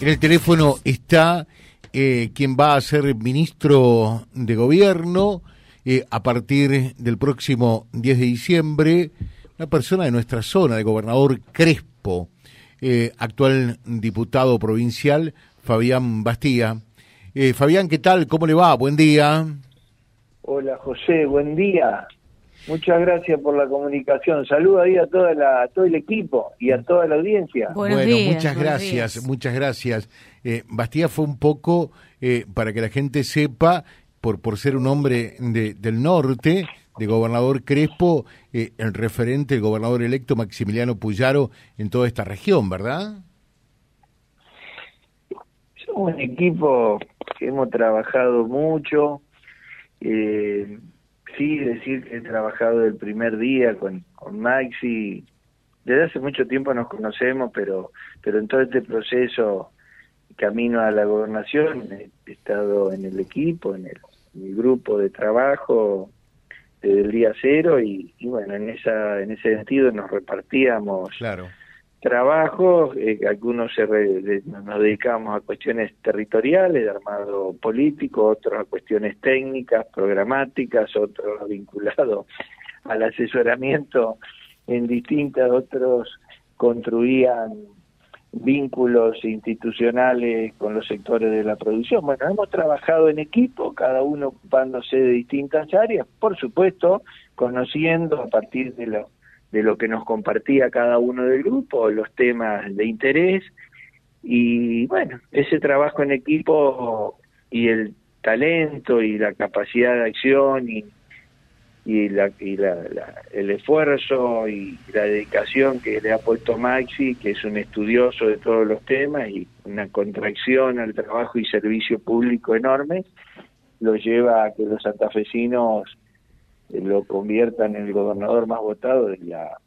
En el teléfono está eh, quien va a ser ministro de gobierno eh, a partir del próximo 10 de diciembre, una persona de nuestra zona, de gobernador Crespo, eh, actual diputado provincial, Fabián Bastía. Fabián, ¿qué tal? ¿Cómo le va? Buen día. Hola José, buen día. Muchas gracias por la comunicación. Saludos ahí a toda la, todo el equipo y a toda la audiencia. bueno, muchas gracias, muchas gracias. Eh, Bastía fue un poco, eh, para que la gente sepa, por, por ser un hombre de, del norte, de gobernador Crespo, eh, el referente, el gobernador electo Maximiliano Puyaro en toda esta región, ¿verdad? Somos un equipo que hemos trabajado mucho. Eh, sí decir que he trabajado el primer día con, con Maxi. Desde hace mucho tiempo nos conocemos, pero, pero en todo este proceso, camino a la gobernación, he estado en el equipo, en el, grupo de trabajo desde el día cero y, y, bueno, en, esa, en ese sentido nos repartíamos. Claro trabajos, eh, algunos se nos dedicamos a cuestiones territoriales, de armado político, otros a cuestiones técnicas, programáticas, otros vinculados al asesoramiento en distintas, otros construían vínculos institucionales con los sectores de la producción. Bueno, hemos trabajado en equipo, cada uno ocupándose de distintas áreas, por supuesto, conociendo a partir de los de lo que nos compartía cada uno del grupo, los temas de interés. Y bueno, ese trabajo en equipo y el talento y la capacidad de acción y, y, la, el esfuerzo y la dedicación que le ha puesto Maxi, que es un estudioso de todos los temas y una contracción al trabajo y servicio público enorme, lo lleva a que los santafesinos lo conviertan en el gobernador más votado de la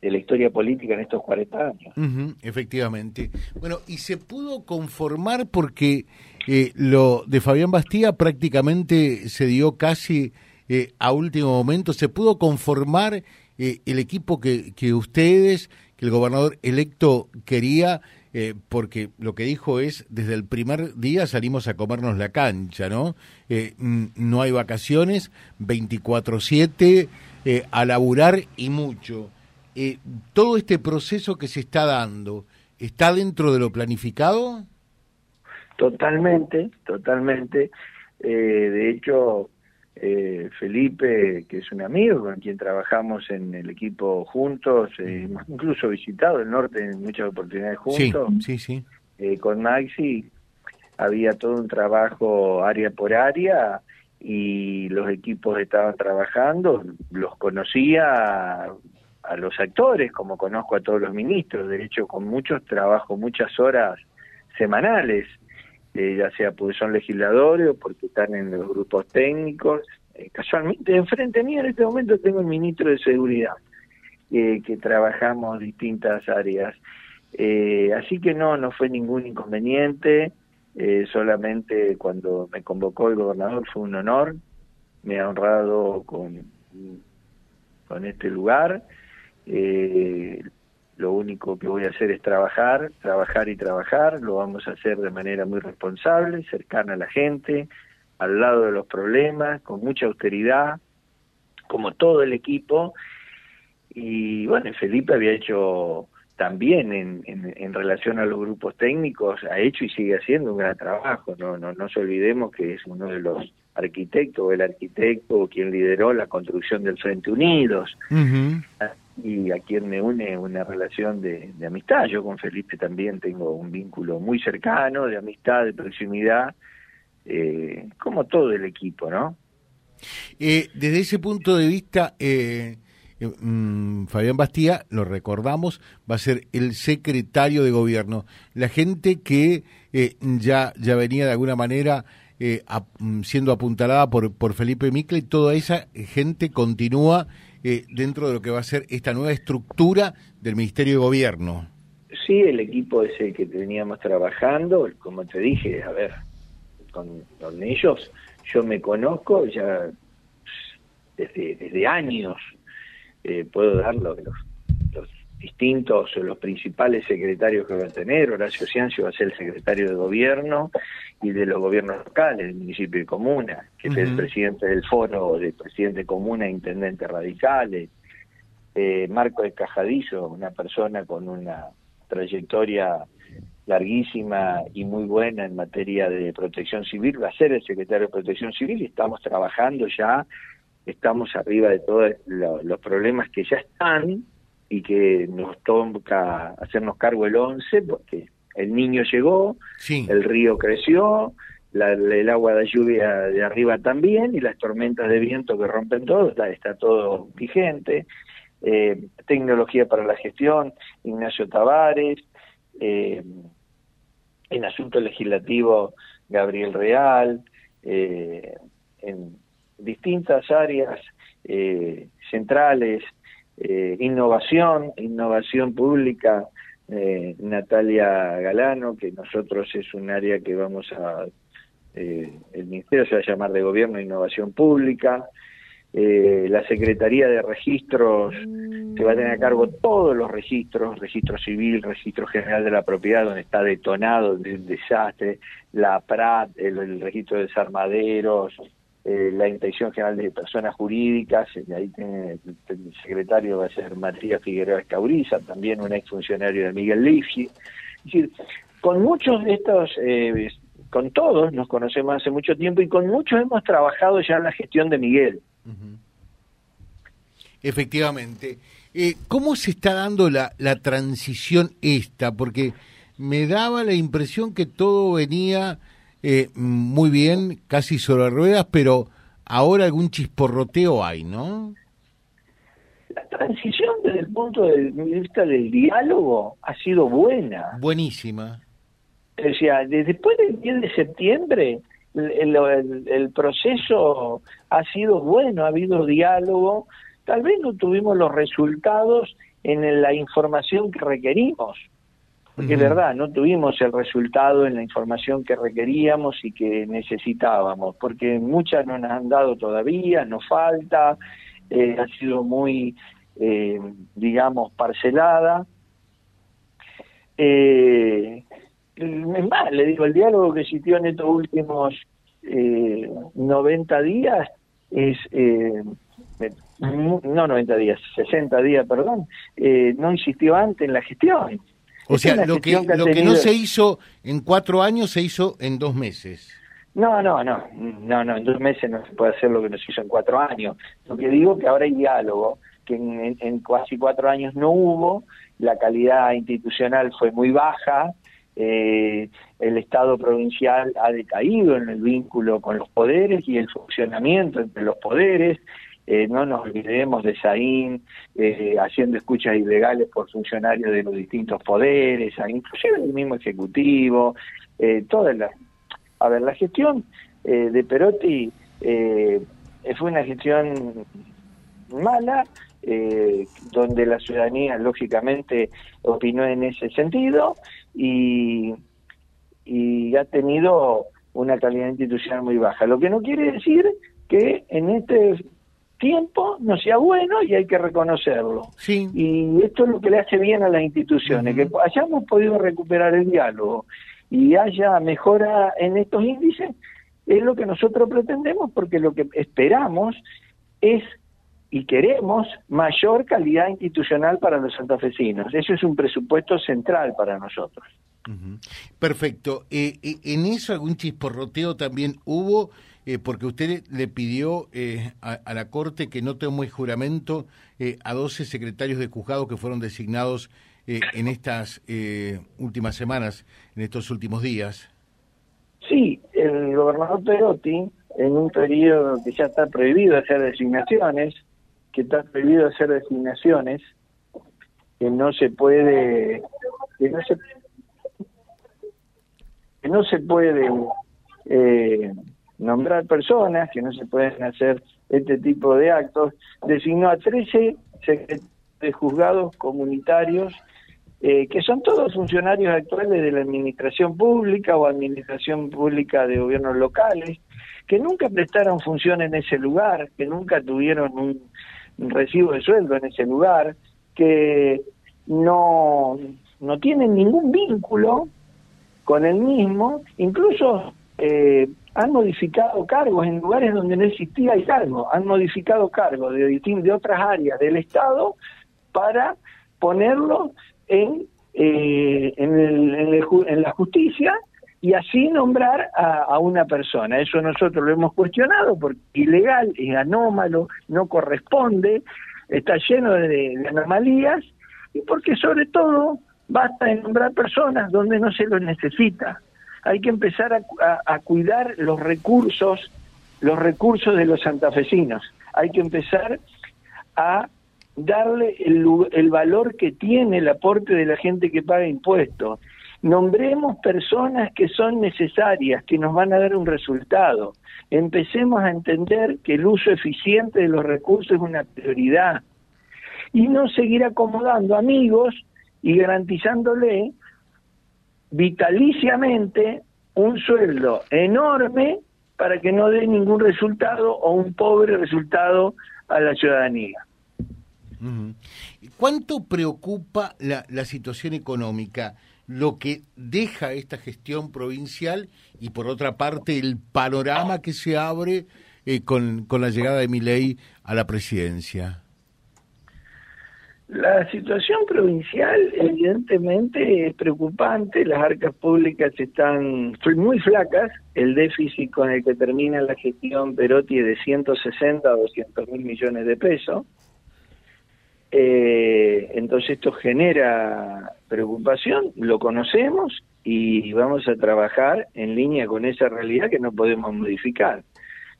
de la historia política en estos 40 años. efectivamente. Bueno, y se pudo conformar porque eh, lo de Fabián Bastía prácticamente se dio casi eh, a último momento. ¿Se pudo conformar eh, el equipo que, que ustedes, que el gobernador electo quería? Eh, porque lo que dijo es, desde el primer día salimos a comernos la cancha, ¿no? Eh, no hay vacaciones, 24/7, eh, a laburar y mucho. ¿Todo este proceso que se está dando está dentro de lo planificado? Totalmente, totalmente. de hecho, eh, Felipe, que es un amigo con quien trabajamos en el equipo juntos, eh, incluso visitado el norte en muchas oportunidades juntos. Sí, sí, eh, con Maxi. Había todo un trabajo área por área y los equipos estaban trabajando, los conocía a, los actores, como conozco a todos los ministros, de hecho con muchos trabajo, muchas horas semanales eh, ya sea porque son legisladores o porque están en los grupos técnicos. Eh, casualmente, enfrente mío en este momento tengo el ministro de Seguridad, eh, que trabajamos distintas áreas. así que no, no fue ningún inconveniente, solamente cuando me convocó el gobernador fue un honor, me ha honrado con, con este lugar. Eh, lo único que voy a hacer es trabajar, trabajar y trabajar, lo vamos a hacer de manera muy responsable, cercana a la gente, al lado de los problemas, con mucha austeridad, como todo el equipo. Y bueno, Felipe había hecho también en, en, relación a los grupos técnicos, ha hecho y sigue haciendo un gran trabajo. No, no, no se olvidemos que es uno de los arquitectos, o el arquitecto quien lideró la construcción del Frente Unidos y a quien me une una relación de, amistad. Yo con Felipe también tengo un vínculo muy cercano, de amistad, de proximidad, eh, como todo el equipo, ¿no? Eh, desde ese punto de vista, eh, mm, Fabián Bastía, lo recordamos, va a ser el secretario de gobierno. La gente que ya, ya venía de alguna manera mm, siendo apuntalada por, por Felipe Micle, toda esa gente continúa eh, dentro de lo que va a ser esta nueva estructura del Ministerio de Gobierno. Sí, el equipo ese que teníamos trabajando, como te dije, a ver, con, ellos yo me conozco ya desde, desde años, eh, puedo dar los, distintos, los principales secretarios que va a tener. Horacio Ciancio va a ser el secretario de gobierno y de los gobiernos locales, del municipio y comuna, que es el presidente del foro de presidente comuna e intendente radicales. Eh, Marco de Cajadizo, una persona con una trayectoria larguísima y muy buena en materia de protección civil, va a ser el secretario de protección civil y estamos trabajando ya, estamos arriba de todos los problemas que ya están y que nos toca hacernos cargo el 11 porque el niño llegó, el río creció, el agua de lluvia de arriba también y las tormentas de viento que rompen todo, está, todo vigente. Eh, tecnología para la gestión, Ignacio Tavares, eh, en asunto legislativo Gabriel Real, eh, en distintas áreas eh, centrales, eh, innovación, innovación pública, Natalia Galano, que nosotros es un área que vamos a, el Ministerio se va a llamar de Gobierno e Innovación Pública, eh, la Secretaría de Registros se va a tener a cargo todos los registros, registro civil, registro general de la propiedad, donde está detonado el desastre, la PRAT, el, registro de desarmaderos, eh, la Inspección General de Personas Jurídicas, ahí tiene, el secretario va a ser Matías Figueroa Escauriza, también un exfuncionario de Miguel Lifsi. Es decir, con muchos de estos, eh, con todos nos conocemos hace mucho tiempo y con muchos hemos trabajado ya en la gestión de Miguel. Efectivamente. Eh, ¿Cómo se está dando la, la transición esta? Porque me daba la impresión que todo venía eh, muy bien, casi sobre ruedas, pero ahora algún chisporroteo hay, ¿no? La transición desde el punto de vista del diálogo ha sido buena. Buenísima. O sea, después del 10 de septiembre el, proceso ha sido bueno, ha habido diálogo, tal vez no tuvimos los resultados en la información que requerimos, porque es verdad, no tuvimos el resultado en la información que requeríamos y que necesitábamos, porque muchas no nos han dado todavía, nos falta, eh, ha sido muy, eh, digamos, parcelada. Eh, es más, le digo, el diálogo que existió en estos últimos eh, 90 días es, eh, no 90 días, 60 días, perdón, eh, no insistió antes en la gestión. O sea, lo que, lo que no se hizo en cuatro años se hizo en dos meses. No, no, no, no, no, en dos meses no se puede hacer lo que nos hizo en cuatro años. Lo que digo es que ahora hay diálogo, que en, en casi cuatro años no hubo, la calidad institucional fue muy baja, eh, el Estado provincial ha decaído en el vínculo con los poderes y el funcionamiento entre los poderes. Eh, no nos olvidemos de Saín eh, haciendo escuchas ilegales por funcionarios de los distintos poderes, inclusive el mismo Ejecutivo, eh, toda la... A ver, la gestión eh, de Perotti fue una gestión mala, eh, donde la ciudadanía lógicamente opinó en ese sentido y, y ha tenido una calidad institucional muy baja. Lo que no quiere decir que en este tiempo no sea bueno y hay que reconocerlo. Sí. Y esto es lo que le hace bien a las instituciones, que hayamos podido recuperar el diálogo y haya mejora en estos índices, es lo que nosotros pretendemos porque lo que esperamos es y queremos mayor calidad institucional para los santafesinos. Eso es un presupuesto central para nosotros. Perfecto. Eh, eh, ¿En eso algún chisporroteo también hubo? Eh, porque usted le pidió a, la Corte que no tome juramento a 12 secretarios de juzgado que fueron designados en estas últimas semanas, en estos últimos días. Sí, el gobernador Perotti, en un periodo que ya está prohibido hacer designaciones, que está prohibido hacer designaciones, que no se puede, que no se, que no se puede eh, nombrar personas, que no se pueden hacer este tipo de actos, designó a 13 de juzgados comunitarios eh, que son todos funcionarios actuales de la administración pública o administración pública de gobiernos locales, que nunca prestaron función en ese lugar, que nunca tuvieron un recibo de sueldo en ese lugar, que no, no tienen ningún vínculo con el mismo, incluso eh, han modificado cargos en lugares donde no existía el cargo, han modificado cargos de, otras áreas del Estado para ponerlo en, eh, en, la justicia y así nombrar a, una persona. Eso nosotros lo hemos cuestionado porque es ilegal, es anómalo, no corresponde, está lleno de, anomalías y porque sobre todo basta de nombrar personas donde no se lo necesita. Hay que empezar a, cuidar los recursos, los recursos de los santafesinos. Hay que empezar a darle el, el, valor que tiene el aporte de la gente que paga impuestos. Nombremos personas que son necesarias, que nos van a dar un resultado. Empecemos a entender que el uso eficiente de los recursos es una prioridad. Y no seguir acomodando amigos y garantizándole vitaliciamente un sueldo enorme para que no dé ningún resultado o un pobre resultado a la ciudadanía. ¿Cuánto preocupa la, la, situación económica, lo que deja esta gestión provincial y por otra parte el panorama que se abre eh, con, con la llegada de Milei a la presidencia? La situación provincial evidentemente es preocupante, las arcas públicas están muy flacas, el déficit con el que termina la gestión Perotti es de 160 a 200 mil millones de pesos, eh, entonces esto genera preocupación, lo conocemos y vamos a trabajar en línea con esa realidad que no podemos modificar.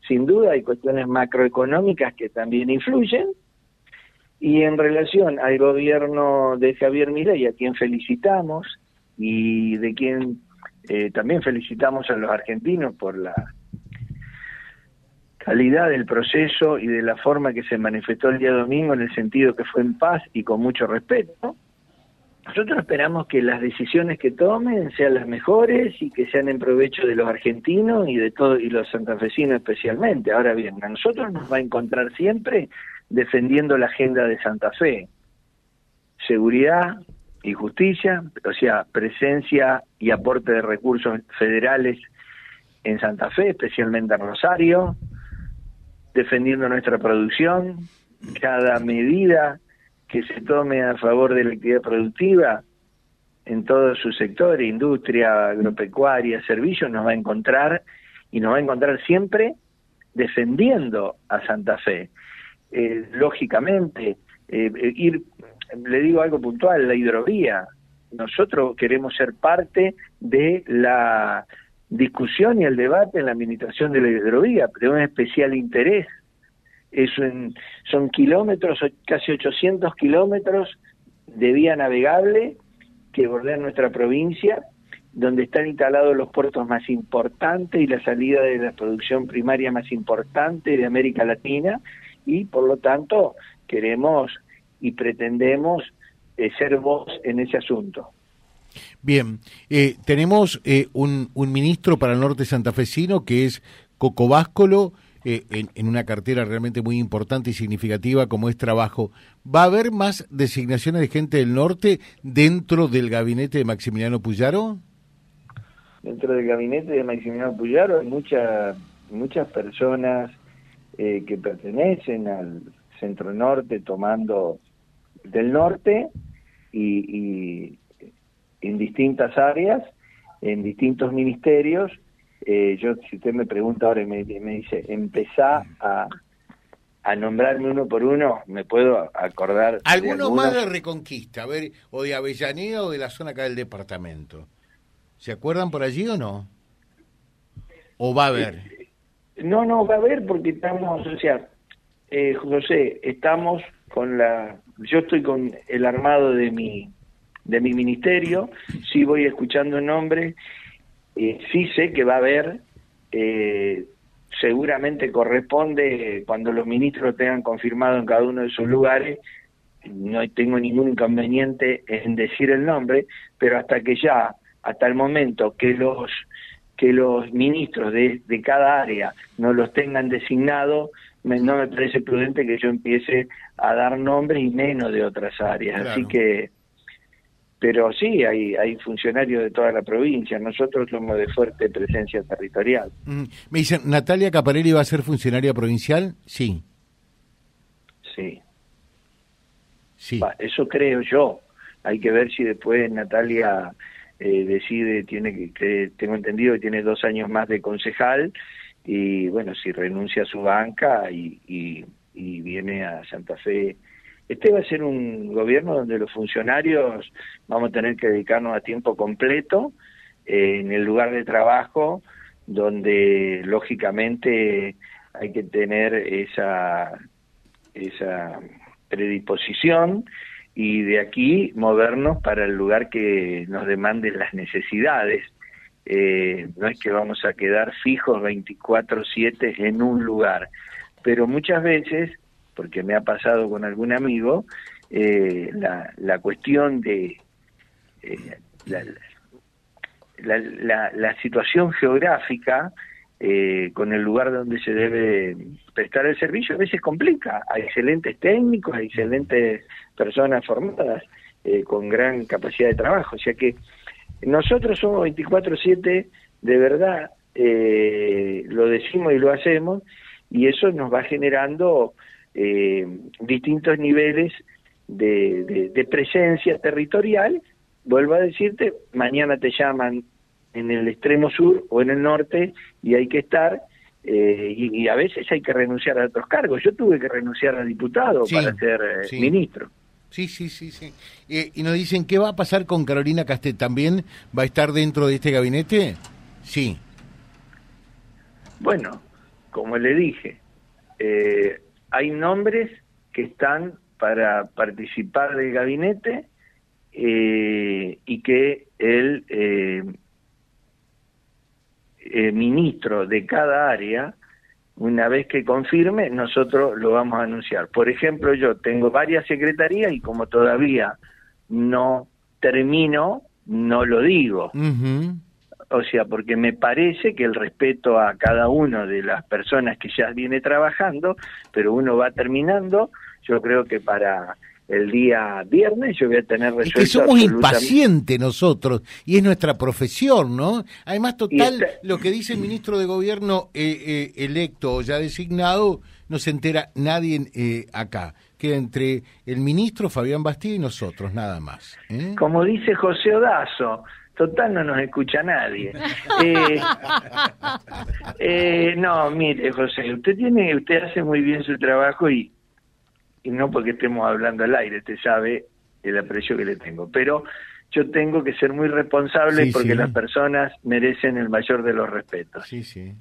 Sin duda hay cuestiones macroeconómicas que también influyen y en relación al gobierno de Javier Milei, a quien felicitamos y de quien eh, también felicitamos a los argentinos por la calidad del proceso y de la forma que se manifestó el día domingo en el sentido que fue en paz y con mucho respeto. Nosotros esperamos que las decisiones que tomen sean las mejores y que sean en provecho de los argentinos y de todos y los santafesinos especialmente. Ahora bien, a nosotros nos va a encontrar siempre defendiendo la agenda de Santa Fe. Seguridad y justicia, o sea, presencia y aporte de recursos federales en Santa Fe, especialmente en Rosario, defendiendo nuestra producción, cada medida que se tome a favor de la actividad productiva en todos sus sectores, industria, agropecuaria, servicios, nos va a encontrar y nos va a encontrar siempre defendiendo a Santa Fe. Eh, lógicamente, eh, ir, le digo algo puntual, la hidrovía. Nosotros queremos ser parte de la discusión y el debate en la administración de la hidrovía, de un especial interés. Es son kilómetros, casi 800 kilómetros de vía navegable que bordean nuestra provincia, donde están instalados los puertos más importantes y la salida de la producción primaria más importante de América Latina, y por lo tanto queremos y pretendemos eh, ser voz en ese asunto. Bien, eh, tenemos eh, un, un, ministro para el norte santafesino que es Coco Váscolo, eh, en, en, una cartera realmente muy importante y significativa como es trabajo. ¿Va a haber más designaciones de gente del norte dentro del gabinete de Maximiliano Puyaro? Dentro del gabinete de Maximiliano Puyaro hay muchas muchas personas que pertenecen al centro norte tomando del norte y, y en distintas áreas, en distintos ministerios. Eh, yo, si usted me pregunta ahora y me, dice, empezá a, a nombrarme uno por uno, me puedo acordar. ¿Alguno más de Reconquista, a ver, o de Avellaneda o de la zona acá del departamento? ¿Se acuerdan por allí o no? ¿O va a haber? No, no, va a haber porque estamos, o sea, eh, José, estamos con la. Yo estoy con el armado de mi de mi ministerio, sí voy escuchando nombres, eh, sí sé que va a haber, eh, seguramente corresponde cuando los ministros tengan confirmado en cada uno de sus lugares, no tengo ningún inconveniente en decir el nombre, pero hasta que ya, hasta el momento que los que los ministros de, de cada área no los tengan designado, no me parece prudente que yo empiece a dar nombres y menos de otras áreas. Así que pero sí, hay, hay funcionarios de toda la provincia. Nosotros somos de fuerte presencia territorial. Mm, me dicen, ¿Natalia Caparelli va a ser funcionaria provincial? Sí. Sí. Sí. eso creo yo. Hay que ver si después Natalia eh, decide, tiene que, tengo entendido que tiene dos años más de concejal y bueno, si renuncia a su banca y, y, y viene a Santa Fe este va a ser un gobierno donde los funcionarios vamos a tener que dedicarnos a tiempo completo eh, en el lugar de trabajo, donde lógicamente hay que tener esa, esa predisposición y de aquí movernos para el lugar que nos demanden las necesidades. Eh, no es que vamos a quedar fijos 24/7 en un lugar, pero muchas veces porque me ha pasado con algún amigo, eh, la, la, cuestión de eh, la, la, situación geográfica eh, con el lugar donde se debe prestar el servicio a veces complica. Hay excelentes técnicos, hay excelentes personas formadas con gran capacidad de trabajo. O sea que nosotros somos 24/7, de verdad, lo decimos y lo hacemos, y eso nos va generando eh, distintos niveles de, presencia territorial. Vuelvo a decirte, mañana te llaman en el extremo sur o en el norte y hay que estar eh, y, a veces hay que renunciar a otros cargos. Yo tuve que renunciar a diputado para ser eh, ministro. Sí, sí, sí, sí. y nos dicen, ¿qué va a pasar con Carolina Castet? ¿También va a estar dentro de este gabinete? Sí. Bueno, como le dije, eh, hay nombres que están para participar del gabinete eh, y que el eh, eh, ministro de cada área, una vez que confirme, nosotros lo vamos a anunciar. Por ejemplo, yo tengo varias secretarías y como todavía no termino, no lo digo o sea, porque me parece que el respeto a cada una de las personas que ya viene trabajando, pero uno va terminando, yo creo que para el día viernes yo voy a tener resuelto. Es que somos impacientes nosotros y es nuestra profesión, ¿no? Además, total, lo que dice el ministro de Gobierno eh, eh, electo o ya designado, no se entera nadie eh, acá. Queda entre el ministro Fabián Bastida y nosotros, nada más. Como dice José Odazo, Total no nos escucha nadie. Eh, eh, no, mire, José, usted tiene, usted hace muy bien su trabajo y, y no porque estemos hablando al aire, usted sabe el aprecio que le tengo, pero yo tengo que ser muy responsable porque las personas merecen el mayor de los respetos. Sí, sí.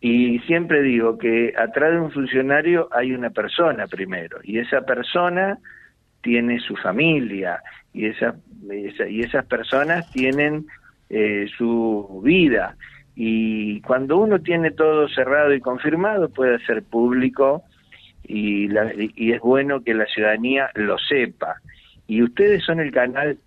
Y siempre digo que atrás de un funcionario hay una persona primero, y esa persona tiene su familia, y, esa, y esas personas tienen eh, su vida. Y cuando uno tiene todo cerrado y confirmado, puede ser público y, y es bueno que la ciudadanía lo sepa. Y ustedes son el canal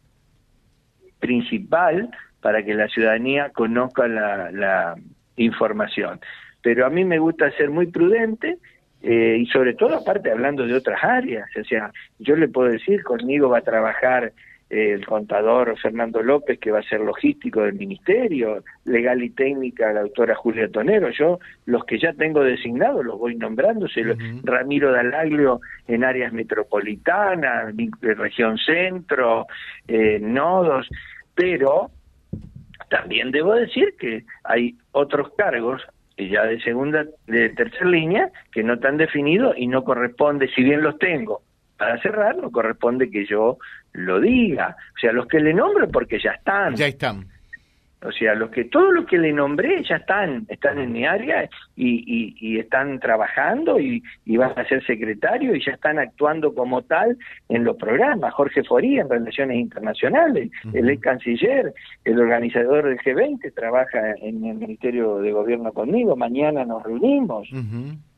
principal para que la ciudadanía conozca la, la información. Pero a mí me gusta ser muy prudente eh, y sobre todo aparte hablando de otras áreas, o sea, yo le puedo decir, conmigo va a trabajar eh, el contador Fernando López, que va a ser logístico del ministerio, legal y técnica la doctora Julia Tonero, yo los que ya tengo designados los voy nombrando, Ramiro Dalaglio en áreas metropolitanas, región centro, eh, nodos, pero también debo decir que hay otros cargos ya de segunda, de tercera línea, que no están definidos y no corresponde, si bien los tengo, para cerrar, no corresponde que yo lo diga. O sea, los que le nombro porque ya están. Ya están. O sea, los que todos los que le nombré ya están, están en mi área y, y, están trabajando y, y, van a ser secretarios y ya están actuando como tal en los programas. Jorge Foría en Relaciones Internacionales, el ex canciller, el organizador del G20, trabaja en el Ministerio de Gobierno conmigo. Mañana nos reunimos.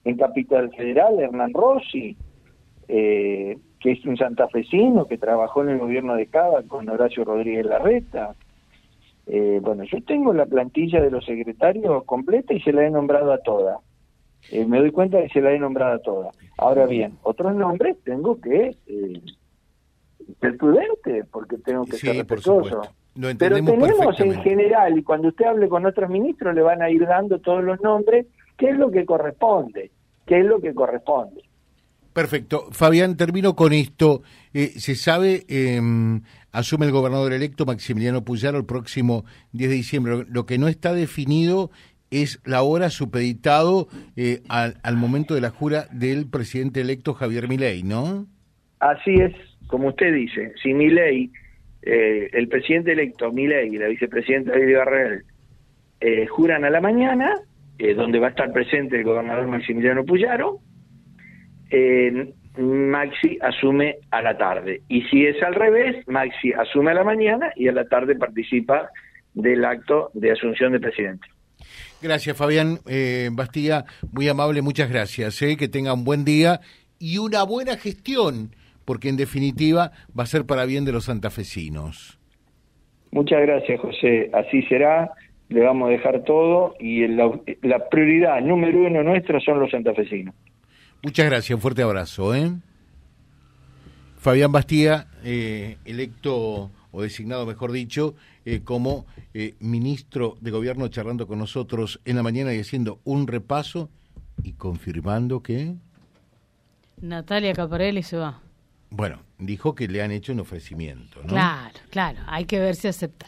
En Capital Federal, Hernán Rossi, eh, que es un santafesino que trabajó en el gobierno de Cava con Horacio Rodríguez Larreta. Eh, bueno, yo tengo la plantilla de los secretarios completa y se la he nombrado a toda. Eh, me doy cuenta que se la he nombrado a toda. Ahora bien, otros nombres tengo que ser prudente, porque tengo que Sí, ser respetuoso. Lo Pero tenemos en general, y cuando usted hable con otros ministros, le van a ir dando todos los nombres, qué es lo que corresponde, qué es lo que corresponde. Perfecto. Fabián, termino con esto. Eh, se sabe, eh, asume el gobernador electo Maximiliano Puyaro el próximo 10 de diciembre. Lo, que no está definido es la hora supeditado eh, al, momento de la jura del presidente electo Javier Milei, ¿no? Así es, como usted dice, si Milei, eh, el presidente electo Milei y la vicepresidenta Lili Barrel eh, juran a la mañana, eh, donde va a estar presente el gobernador Maximiliano Puyaro, eh, Maxi asume a la tarde. Y si es al revés, Maxi asume a la mañana y a la tarde participa del acto de asunción de presidente. Gracias, Fabián eh, Bastilla. Muy amable, muchas gracias. eh, que tenga un buen día y una buena gestión, porque en definitiva va a ser para bien de los santafesinos. Muchas gracias, José. Así será. Le vamos a dejar todo y la, la prioridad número uno nuestra son los santafesinos. Muchas gracias, un fuerte abrazo. ¿eh? Fabián Bastía, eh, electo o designado, mejor dicho, eh, como eh, ministro de Gobierno, charlando con nosotros en la mañana y haciendo un repaso y confirmando que, Natalia Caparelli se va. bueno, dijo que le han hecho un ofrecimiento. ¿no? Claro, claro. Hay que ver si acepta.